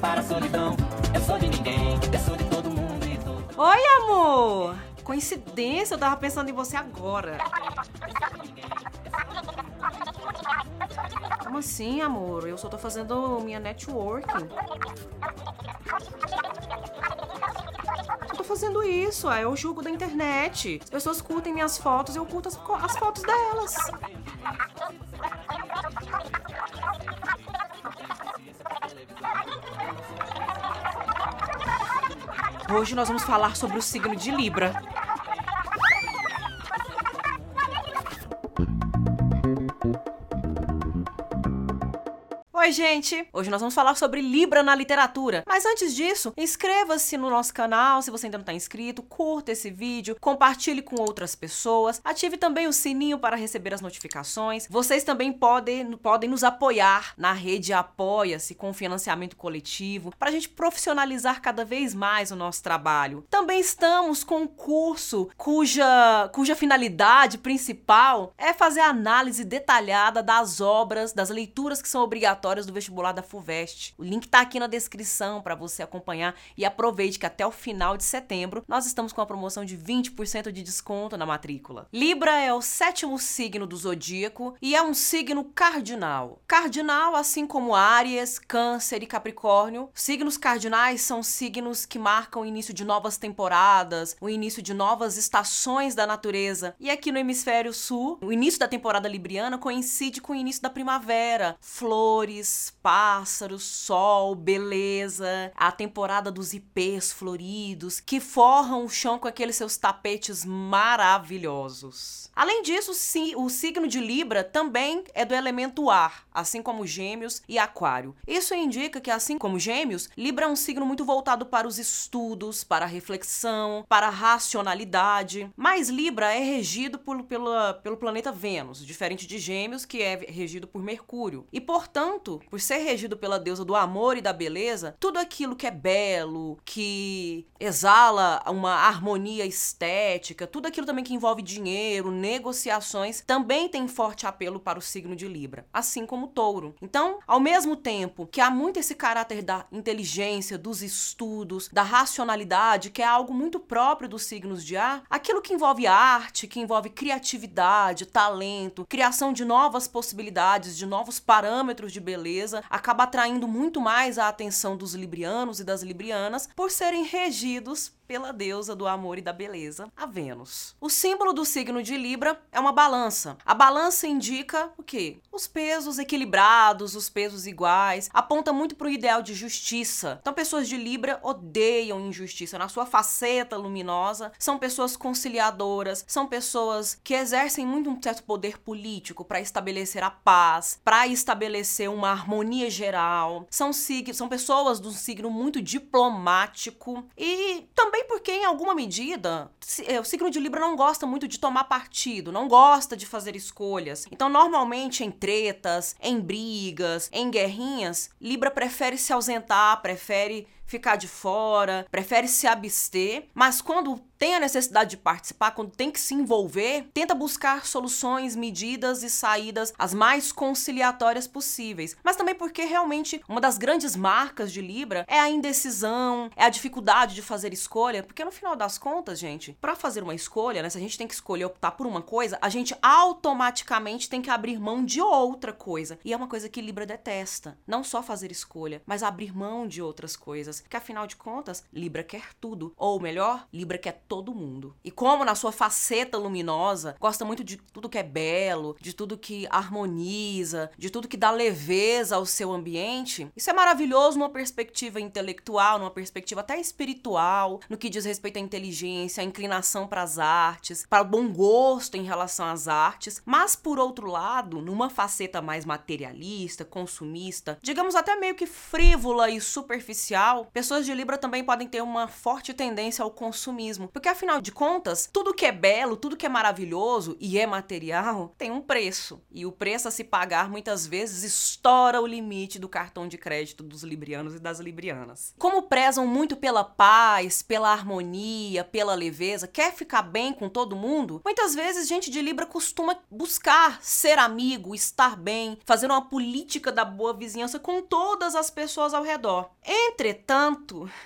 para a solidão. Eu sou de ninguém, eu sou de todo mundo e todo. Oi, amor! Coincidência, eu tava pensando em você agora. Como assim, amor? Eu só tô fazendo minha networking. Eu tô fazendo isso, é o jogo da internet. As pessoas curtem minhas fotos, eu curto as, as fotos delas. Hoje nós vamos falar sobre o signo de Libra. Oi, gente! Hoje nós vamos falar sobre Libra na literatura. Mas antes disso, inscreva-se no nosso canal se você ainda não está inscrito, curta esse vídeo, compartilhe com outras pessoas, ative também o sininho para receber as notificações. Vocês também podem, podem nos apoiar na rede Apoia-se com financiamento coletivo para a gente profissionalizar cada vez mais o nosso trabalho. Também estamos com um curso cuja, cuja finalidade principal é fazer análise detalhada das obras, das leituras que são obrigatórias do vestibular da FUVEST. O link tá aqui na descrição para você acompanhar e aproveite que até o final de setembro nós estamos com a promoção de 20% de desconto na matrícula. Libra é o sétimo signo do zodíaco e é um signo cardinal. Cardinal, assim como Áries, Câncer e Capricórnio, signos cardinais são signos que marcam o início de novas temporadas, o início de novas estações da natureza. E aqui no hemisfério sul, o início da temporada libriana coincide com o início da primavera, flores, pássaros, sol, beleza, a temporada dos ipês floridos que forram o chão com aqueles seus tapetes maravilhosos. Além disso, sim, o signo de Libra também é do elemento ar, assim como Gêmeos e Aquário. Isso indica que, assim como Gêmeos, Libra é um signo muito voltado para os estudos, para a reflexão, para a racionalidade. Mas Libra é regido por, pela, pelo planeta Vênus, diferente de Gêmeos, que é regido por Mercúrio. E, portanto, por ser regido pela deusa do amor e da beleza, tudo aquilo que é belo, que exala uma harmonia estética, tudo aquilo também que envolve dinheiro, negociações, também tem forte apelo para o signo de Libra, assim como o touro. Então, ao mesmo tempo que há muito esse caráter da inteligência, dos estudos, da racionalidade, que é algo muito próprio dos signos de ar, aquilo que envolve arte, que envolve criatividade, talento, criação de novas possibilidades, de novos parâmetros de beleza, acaba atraindo muito mais a atenção dos librianos e das librianas por serem regidos pela deusa do amor e da beleza, a Vênus. O símbolo do signo de Libra é uma balança. A balança indica o quê? Os pesos equilibrados, os pesos iguais, aponta muito para o ideal de justiça. Então, pessoas de Libra odeiam injustiça na sua faceta luminosa, são pessoas conciliadoras, são pessoas que exercem muito um certo poder político para estabelecer a paz, para estabelecer uma harmonia geral. São sig são pessoas de um signo muito diplomático e também porque, em alguma medida, o signo de Libra não gosta muito de tomar partido, não gosta de fazer escolhas. Então, normalmente, em tretas, em brigas, em guerrinhas, Libra prefere se ausentar, prefere ficar de fora, prefere se abster, mas quando tem a necessidade de participar, quando tem que se envolver, tenta buscar soluções, medidas e saídas as mais conciliatórias possíveis. Mas também porque realmente uma das grandes marcas de Libra é a indecisão, é a dificuldade de fazer escolha, porque no final das contas, gente, para fazer uma escolha, né, se a gente tem que escolher optar por uma coisa, a gente automaticamente tem que abrir mão de outra coisa. E é uma coisa que Libra detesta, não só fazer escolha, mas abrir mão de outras coisas, que afinal de contas, Libra quer tudo, ou melhor, Libra quer todo mundo. E como na sua faceta luminosa, gosta muito de tudo que é belo, de tudo que harmoniza, de tudo que dá leveza ao seu ambiente, isso é maravilhoso numa perspectiva intelectual, numa perspectiva até espiritual, no que diz respeito à inteligência, à inclinação para as artes, para o bom gosto em relação às artes, mas por outro lado, numa faceta mais materialista, consumista, digamos até meio que frívola e superficial, Pessoas de Libra também podem ter uma forte tendência ao consumismo, porque afinal de contas, tudo que é belo, tudo que é maravilhoso e é material tem um preço. E o preço a se pagar muitas vezes estoura o limite do cartão de crédito dos librianos e das librianas. Como prezam muito pela paz, pela harmonia, pela leveza, quer ficar bem com todo mundo, muitas vezes gente de Libra costuma buscar ser amigo, estar bem, fazer uma política da boa vizinhança com todas as pessoas ao redor. Entretanto,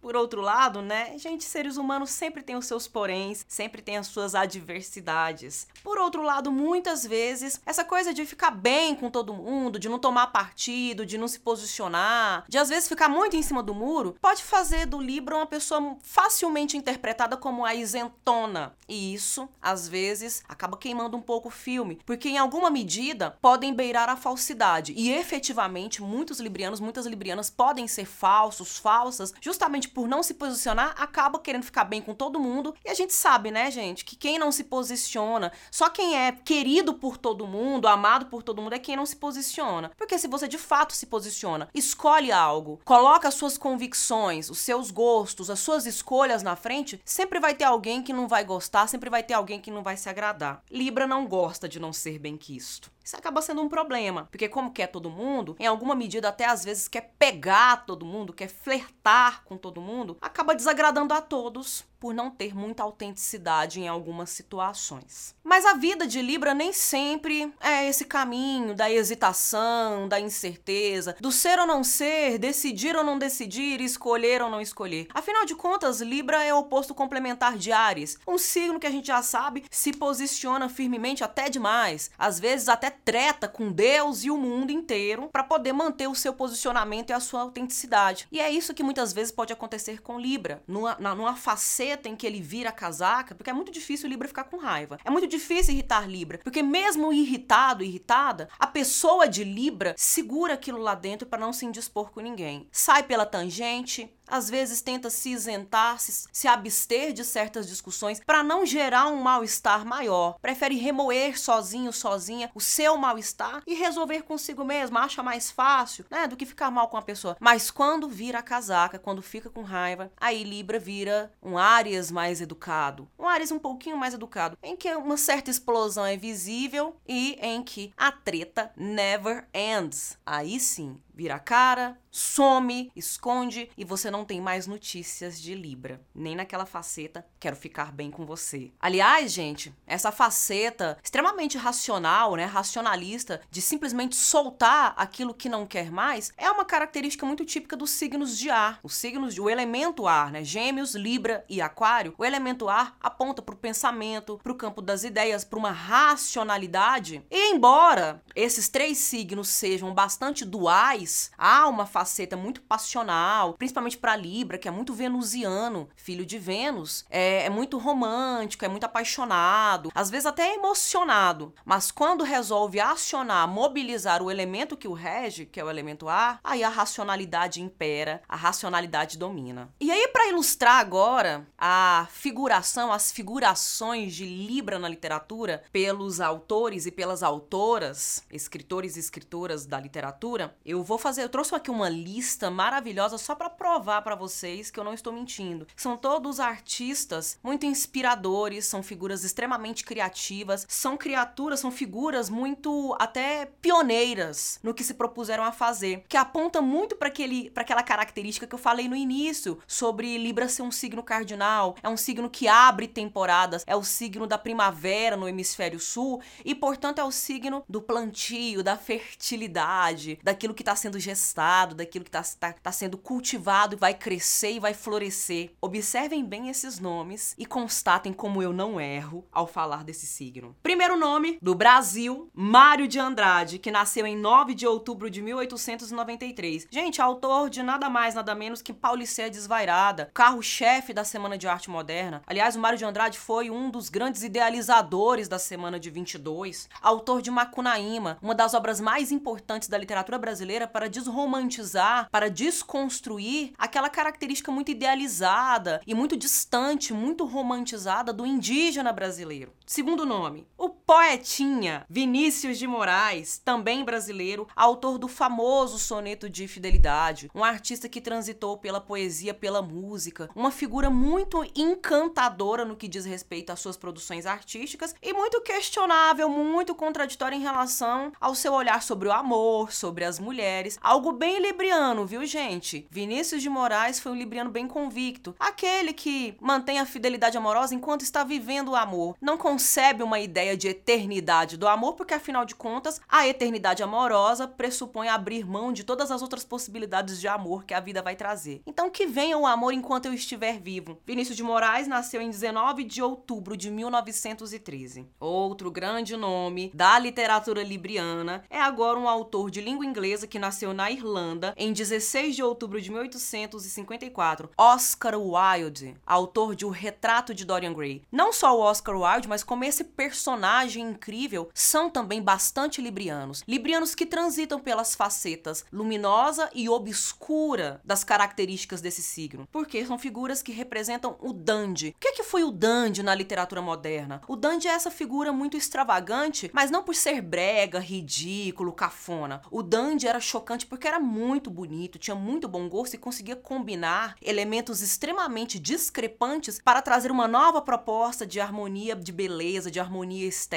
por outro lado, né, gente, seres humanos sempre têm os seus poréns, sempre têm as suas adversidades. Por outro lado, muitas vezes, essa coisa de ficar bem com todo mundo, de não tomar partido, de não se posicionar, de às vezes ficar muito em cima do muro, pode fazer do Libra uma pessoa facilmente interpretada como a isentona. E isso, às vezes, acaba queimando um pouco o filme, porque em alguma medida podem beirar a falsidade. E efetivamente, muitos librianos, muitas librianas podem ser falsos, falsas, justamente por não se posicionar, acaba querendo ficar bem com todo mundo. E a gente sabe, né, gente, que quem não se posiciona, só quem é querido por todo mundo, amado por todo mundo, é quem não se posiciona. Porque se você de fato se posiciona, escolhe algo, coloca as suas convicções, os seus gostos, as suas escolhas na frente, sempre vai ter alguém que não vai gostar, sempre vai ter alguém que não vai se agradar. Libra não gosta de não ser bem quisto. Isso acaba sendo um problema, porque como quer todo mundo, em alguma medida até às vezes quer pegar todo mundo, quer flertar com todo mundo, acaba desagradando a todos por não ter muita autenticidade em algumas situações. Mas a vida de Libra nem sempre é esse caminho da hesitação, da incerteza, do ser ou não ser, decidir ou não decidir, escolher ou não escolher. Afinal de contas, Libra é o oposto complementar de Ares, um signo que a gente já sabe se posiciona firmemente até demais, às vezes até treta com Deus e o mundo inteiro para poder manter o seu posicionamento e a sua autenticidade. E é isso que muitas vezes pode acontecer com Libra, numa, numa faceta em que ele vira a casaca, porque é muito difícil o Libra ficar com raiva. É muito difícil irritar Libra, porque mesmo irritado, irritada, a pessoa de Libra segura aquilo lá dentro para não se indispor com ninguém. Sai pela tangente, às vezes tenta se isentar, se, se abster de certas discussões para não gerar um mal-estar maior. Prefere remoer sozinho, sozinha o seu mal-estar e resolver consigo mesmo, acha mais fácil, né, do que ficar mal com a pessoa. Mas quando vira a casaca, quando fica com raiva, aí Libra vira um Áries mais educado, um Áries um pouquinho mais educado, em que uma certa explosão é visível e em que a treta never ends. Aí sim, vira a cara, some, esconde e você não tem mais notícias de Libra, nem naquela faceta quero ficar bem com você. Aliás, gente, essa faceta extremamente racional, né, racionalista de simplesmente soltar aquilo que não quer mais, é uma característica muito típica dos signos de ar. Os signos de o elemento ar, né, Gêmeos, Libra e Aquário, o elemento ar aponta para o pensamento, para o campo das ideias, para uma racionalidade. E embora esses três signos sejam bastante duais, há uma faceta muito passional, principalmente para Libra, que é muito venusiano, filho de Vênus, é, é muito romântico, é muito apaixonado, às vezes até emocionado. Mas quando resolve acionar, mobilizar o elemento que o rege, que é o elemento ar, aí a racionalidade impera, a racionalidade domina. E aí, para ilustrar agora a figuração, as figurações de Libra na literatura pelos autores e pelas autoras, escritores e escritoras da literatura, eu vou fazer, eu trouxe aqui uma lista maravilhosa só para provar para vocês que eu não estou mentindo. São todos artistas muito inspiradores, são figuras extremamente criativas, são criaturas, são figuras muito até pioneiras no que se propuseram a fazer, que aponta muito para aquele para aquela característica que eu falei no início sobre Libra ser um signo cardinal, é um signo que abre temporadas, é o signo da primavera no hemisfério sul e, portanto, é o signo do plantio, da fertilidade, daquilo que está sendo gestado, daquilo que está tá, tá sendo cultivado vai crescer e vai florescer. Observem bem esses nomes e constatem como eu não erro ao falar desse signo. Primeiro nome do Brasil, Mário de Andrade, que nasceu em 9 de outubro de 1893. Gente, autor de nada mais, nada menos que Paulicéia Desvairada, carro-chefe da Semana de Arte Moderna. Aliás, o Mário de Andrade foi um dos grandes idealizadores da Semana de 22, autor de Macunaíma, uma das obras mais importantes da literatura brasileira para desromantizar, para desconstruir aquela característica muito idealizada e muito distante, muito romantizada do indígena brasileiro. Segundo nome, o poetinha Vinícius de Moraes, também brasileiro, autor do famoso soneto de fidelidade, um artista que transitou pela poesia, pela música, uma figura muito encantadora no que diz respeito às suas produções artísticas e muito questionável, muito contraditória em relação ao seu olhar sobre o amor, sobre as mulheres, algo bem libriano, viu, gente? Vinícius de Moraes foi um libriano bem convicto, aquele que mantém a fidelidade amorosa enquanto está vivendo o amor, não concebe uma ideia de eternidade do amor, porque afinal de contas, a eternidade amorosa pressupõe abrir mão de todas as outras possibilidades de amor que a vida vai trazer. Então que venha o amor enquanto eu estiver vivo. Vinícius de Moraes nasceu em 19 de outubro de 1913. Outro grande nome da literatura libriana é agora um autor de língua inglesa que nasceu na Irlanda em 16 de outubro de 1854, Oscar Wilde, autor de O Retrato de Dorian Gray. Não só o Oscar Wilde, mas como esse personagem incrível, são também bastante librianos. Librianos que transitam pelas facetas luminosa e obscura das características desse signo, porque são figuras que representam o dandy. O que, é que foi o dandy na literatura moderna? O dandy é essa figura muito extravagante, mas não por ser brega, ridículo, cafona. O dandy era chocante porque era muito bonito, tinha muito bom gosto e conseguia combinar elementos extremamente discrepantes para trazer uma nova proposta de harmonia de beleza, de harmonia estética.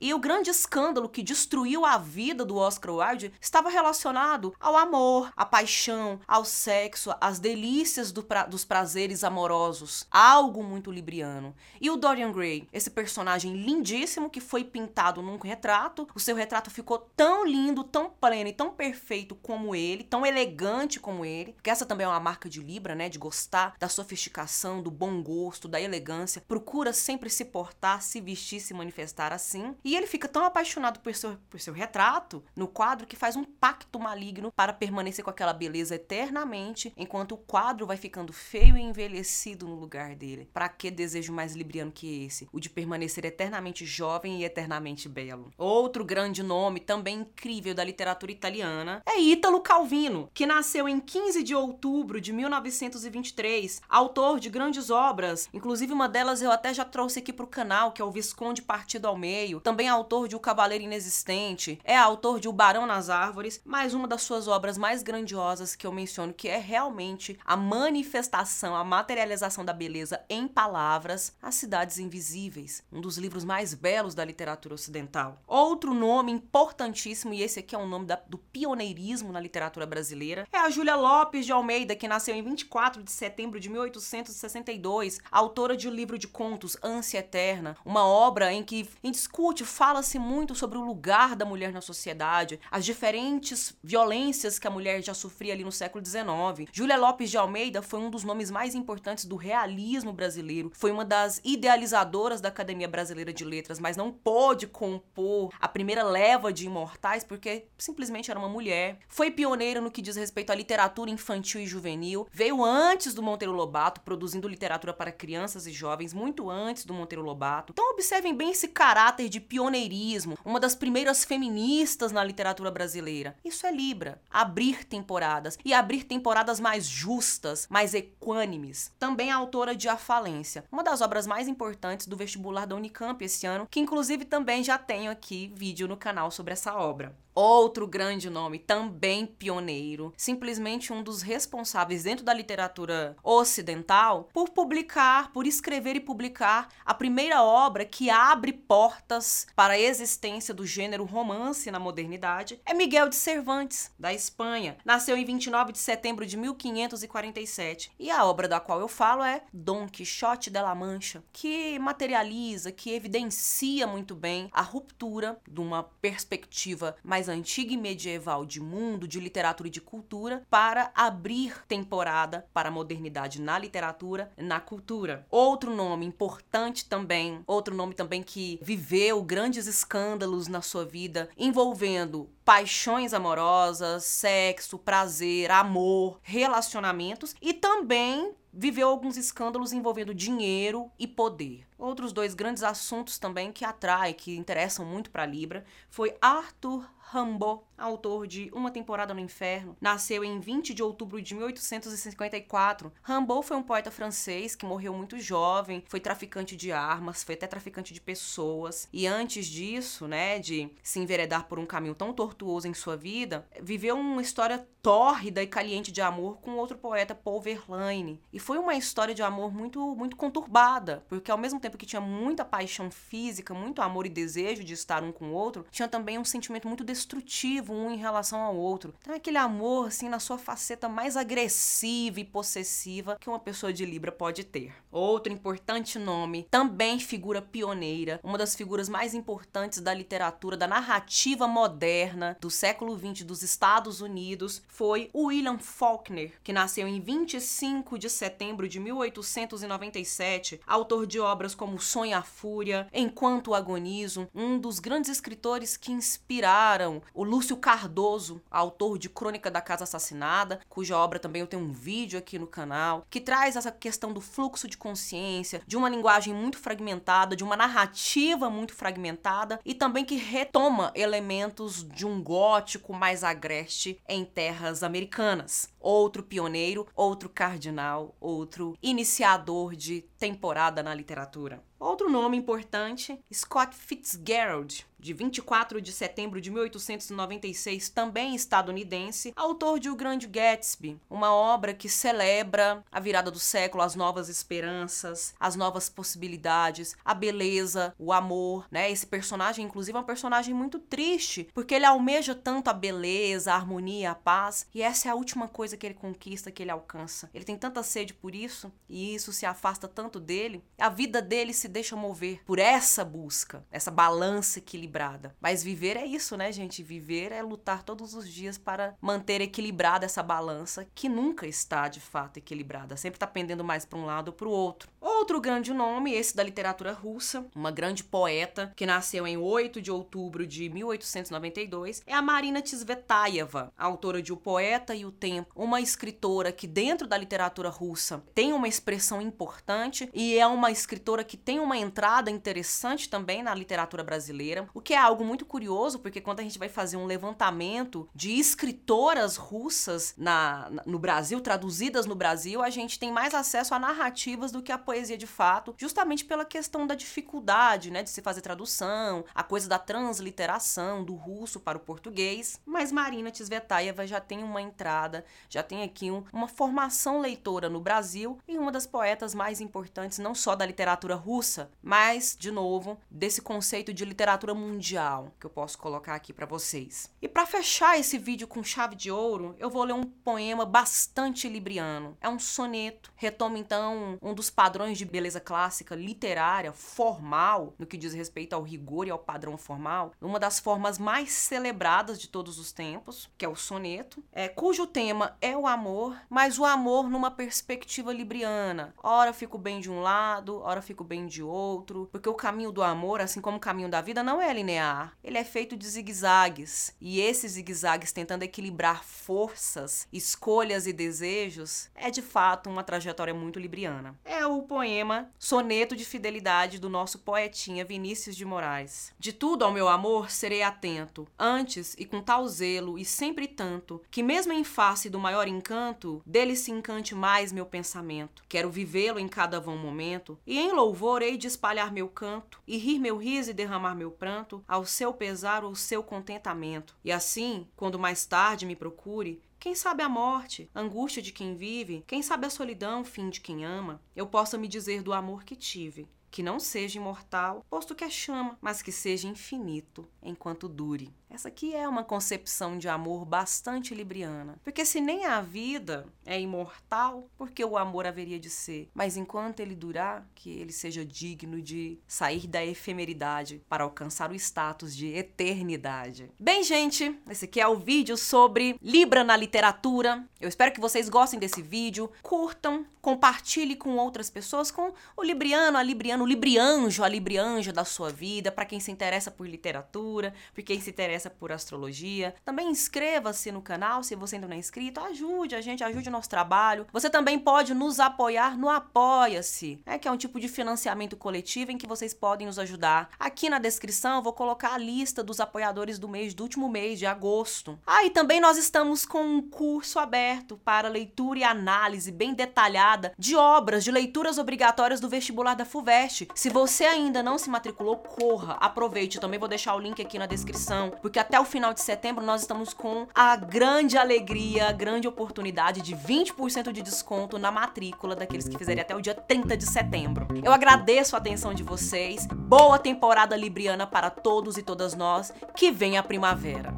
E o grande escândalo que destruiu a vida do Oscar Wilde estava relacionado ao amor, à paixão, ao sexo, às delícias do pra dos prazeres amorosos. Algo muito libriano. E o Dorian Gray, esse personagem lindíssimo que foi pintado num retrato, o seu retrato ficou tão lindo, tão pleno e tão perfeito como ele, tão elegante como ele, que essa também é uma marca de Libra, né, de gostar da sofisticação, do bom gosto, da elegância, procura sempre se portar, se vestir, se manifestar assim. E ele fica tão apaixonado por seu, por seu retrato no quadro que faz um pacto maligno para permanecer com aquela beleza eternamente, enquanto o quadro vai ficando feio e envelhecido no lugar dele. Para que desejo mais libriano que esse? O de permanecer eternamente jovem e eternamente belo. Outro grande nome, também incrível da literatura italiana, é Ítalo Calvino, que nasceu em 15 de outubro de 1923, autor de grandes obras, inclusive uma delas eu até já trouxe aqui pro canal, que é o Visconde Partido ao Meio, também autor de O Cavaleiro Inexistente, é autor de O Barão nas Árvores, mas uma das suas obras mais grandiosas que eu menciono que é realmente a manifestação, a materialização da beleza em palavras, As Cidades Invisíveis, um dos livros mais belos da literatura ocidental. Outro nome importantíssimo, e esse aqui é um nome da, do pioneirismo na literatura brasileira, é a Júlia Lopes de Almeida, que nasceu em 24 de setembro de 1862, autora de um livro de contos Ânsia Eterna, uma obra em que em discute, fala-se muito sobre o lugar da mulher na sociedade, as diferentes violências que a mulher já sofria ali no século XIX. Júlia Lopes de Almeida foi um dos nomes mais importantes do realismo brasileiro, foi uma das idealizadoras da Academia Brasileira de Letras, mas não pôde compor a primeira leva de imortais porque simplesmente era uma mulher. Foi pioneira no que diz respeito à literatura infantil e juvenil, veio antes do Monteiro Lobato, produzindo literatura para crianças e jovens, muito antes do Monteiro Lobato. Então observem bem esse caráter de pioneirismo, uma das primeiras feministas na literatura brasileira. Isso é Libra, abrir temporadas e abrir temporadas mais justas, mais equânimes. Também é autora de A Falência, uma das obras mais importantes do vestibular da Unicamp esse ano, que inclusive também já tenho aqui vídeo no canal sobre essa obra. Outro grande nome, também pioneiro, simplesmente um dos responsáveis dentro da literatura ocidental por publicar, por escrever e publicar a primeira obra que abre portas para a existência do gênero romance na modernidade, é Miguel de Cervantes, da Espanha. Nasceu em 29 de setembro de 1547 e a obra da qual eu falo é Dom Quixote de la Mancha, que materializa, que evidencia muito bem a ruptura de uma perspectiva mais antiga e medieval de mundo, de literatura e de cultura, para abrir temporada para a modernidade na literatura, na cultura. Outro nome importante também, outro nome também que viveu grandes escândalos na sua vida, envolvendo paixões amorosas, sexo, prazer, amor, relacionamentos e também viveu alguns escândalos envolvendo dinheiro e poder. Outros dois grandes assuntos também que atraem, que interessam muito para Libra, foi Arthur Rimbaud, autor de Uma Temporada no Inferno, nasceu em 20 de outubro de 1854. Rimbaud foi um poeta francês que morreu muito jovem, foi traficante de armas, foi até traficante de pessoas. E antes disso, né, de se enveredar por um caminho tão tortuoso em sua vida, viveu uma história tórrida e caliente de amor com outro poeta, Paul Verlaine. E foi uma história de amor muito, muito conturbada, porque ao mesmo tempo que tinha muita paixão física, muito amor e desejo de estar um com o outro, tinha também um sentimento muito destrutivo um em relação ao outro. Então, é aquele amor, assim, na sua faceta mais agressiva e possessiva que uma pessoa de Libra pode ter. Outro importante nome, também figura pioneira, uma das figuras mais importantes da literatura, da narrativa moderna do século XX dos Estados Unidos, foi William Faulkner, que nasceu em 25 de setembro de 1897, autor de obras como Sonho a Fúria, Enquanto Agonizo, um dos grandes escritores que inspiraram o Lúcio Cardoso, autor de Crônica da Casa Assassinada, cuja obra também eu tenho um vídeo aqui no canal, que traz essa questão do fluxo de consciência, de uma linguagem muito fragmentada, de uma narrativa muito fragmentada e também que retoma elementos de um gótico mais agreste em terras americanas. Outro pioneiro, outro cardinal, outro iniciador de temporada na literatura. Outro nome importante, Scott Fitzgerald, de 24 de setembro de 1896, também estadunidense, autor de O Grande Gatsby, uma obra que celebra a virada do século, as novas esperanças, as novas possibilidades, a beleza, o amor, né? Esse personagem, inclusive, é um personagem muito triste, porque ele almeja tanto a beleza, a harmonia, a paz, e essa é a última coisa que ele conquista, que ele alcança. Ele tem tanta sede por isso, e isso se afasta tanto dele, a vida dele se deixa mover por essa busca, essa balança equilibrada. Mas viver é isso, né, gente? Viver é lutar todos os dias para manter equilibrada essa balança que nunca está de fato equilibrada, sempre está pendendo mais para um lado ou para o outro. Outro grande nome, esse da literatura russa, uma grande poeta que nasceu em 8 de outubro de 1892, é a Marina Tsvetaeva, autora de O Poeta e o Tempo, uma escritora que dentro da literatura russa tem uma expressão importante e é uma escritora que tem uma entrada interessante também na literatura brasileira, o que é algo muito curioso, porque quando a gente vai fazer um levantamento de escritoras russas na, no Brasil, traduzidas no Brasil, a gente tem mais acesso a narrativas do que a poesia de fato, justamente pela questão da dificuldade, né, de se fazer tradução, a coisa da transliteração do russo para o português. Mas Marina Tsvetaeva já tem uma entrada, já tem aqui um, uma formação leitora no Brasil e uma das poetas mais importantes não só da literatura russa, mas de novo desse conceito de literatura mundial que eu posso colocar aqui para vocês. E para fechar esse vídeo com chave de ouro, eu vou ler um poema bastante libriano. É um soneto, retoma então um dos padrões de beleza clássica, literária, formal, no que diz respeito ao rigor e ao padrão formal, uma das formas mais celebradas de todos os tempos, que é o soneto, é, cujo tema é o amor, mas o amor numa perspectiva libriana. Ora fico bem de um lado, ora fico bem de outro, porque o caminho do amor, assim como o caminho da vida, não é linear. Ele é feito de zigue-zagues, e esses zigue-zagues tentando equilibrar forças, escolhas e desejos, é de fato uma trajetória muito libriana. É o poema Soneto de Fidelidade do nosso poetinha Vinícius de Moraes. De tudo ao meu amor serei atento, antes e com tal zelo e sempre tanto, que mesmo em face do maior encanto, dele se encante mais meu pensamento. Quero vivê-lo em cada vão momento, e em louvor hei de espalhar meu canto, e rir meu riso e derramar meu pranto, ao seu pesar ou seu contentamento. E assim, quando mais tarde me procure, quem sabe a morte, angústia de quem vive, quem sabe a solidão, fim de quem ama, eu possa me dizer do amor que tive, que não seja imortal, posto que é chama, mas que seja infinito enquanto dure. Essa aqui é uma concepção de amor bastante libriana. Porque se nem a vida é imortal, por que o amor haveria de ser? Mas enquanto ele durar, que ele seja digno de sair da efemeridade para alcançar o status de eternidade. Bem, gente, esse aqui é o vídeo sobre Libra na literatura. Eu espero que vocês gostem desse vídeo, curtam, compartilhe com outras pessoas, com o libriano, a libriano librianjo, a librianja da sua vida, para quem se interessa por literatura, por quem se interessa por astrologia. Também inscreva-se no canal se você ainda não é inscrito, ajude a gente, ajude o nosso trabalho. Você também pode nos apoiar no Apoia-se, né, que é um tipo de financiamento coletivo em que vocês podem nos ajudar. Aqui na descrição eu vou colocar a lista dos apoiadores do mês, do último mês de agosto. Ah, e também nós estamos com um curso aberto para leitura e análise bem detalhada de obras, de leituras obrigatórias do vestibular da FUVEST. Se você ainda não se matriculou, corra, aproveite. Eu também vou deixar o link aqui na descrição, porque até o final de setembro nós estamos com a grande alegria, a grande oportunidade de 20% de desconto na matrícula daqueles que fizerem até o dia 30 de setembro. Eu agradeço a atenção de vocês. Boa temporada libriana para todos e todas nós. Que venha a primavera.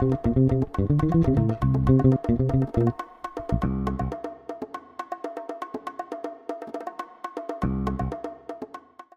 Thank you.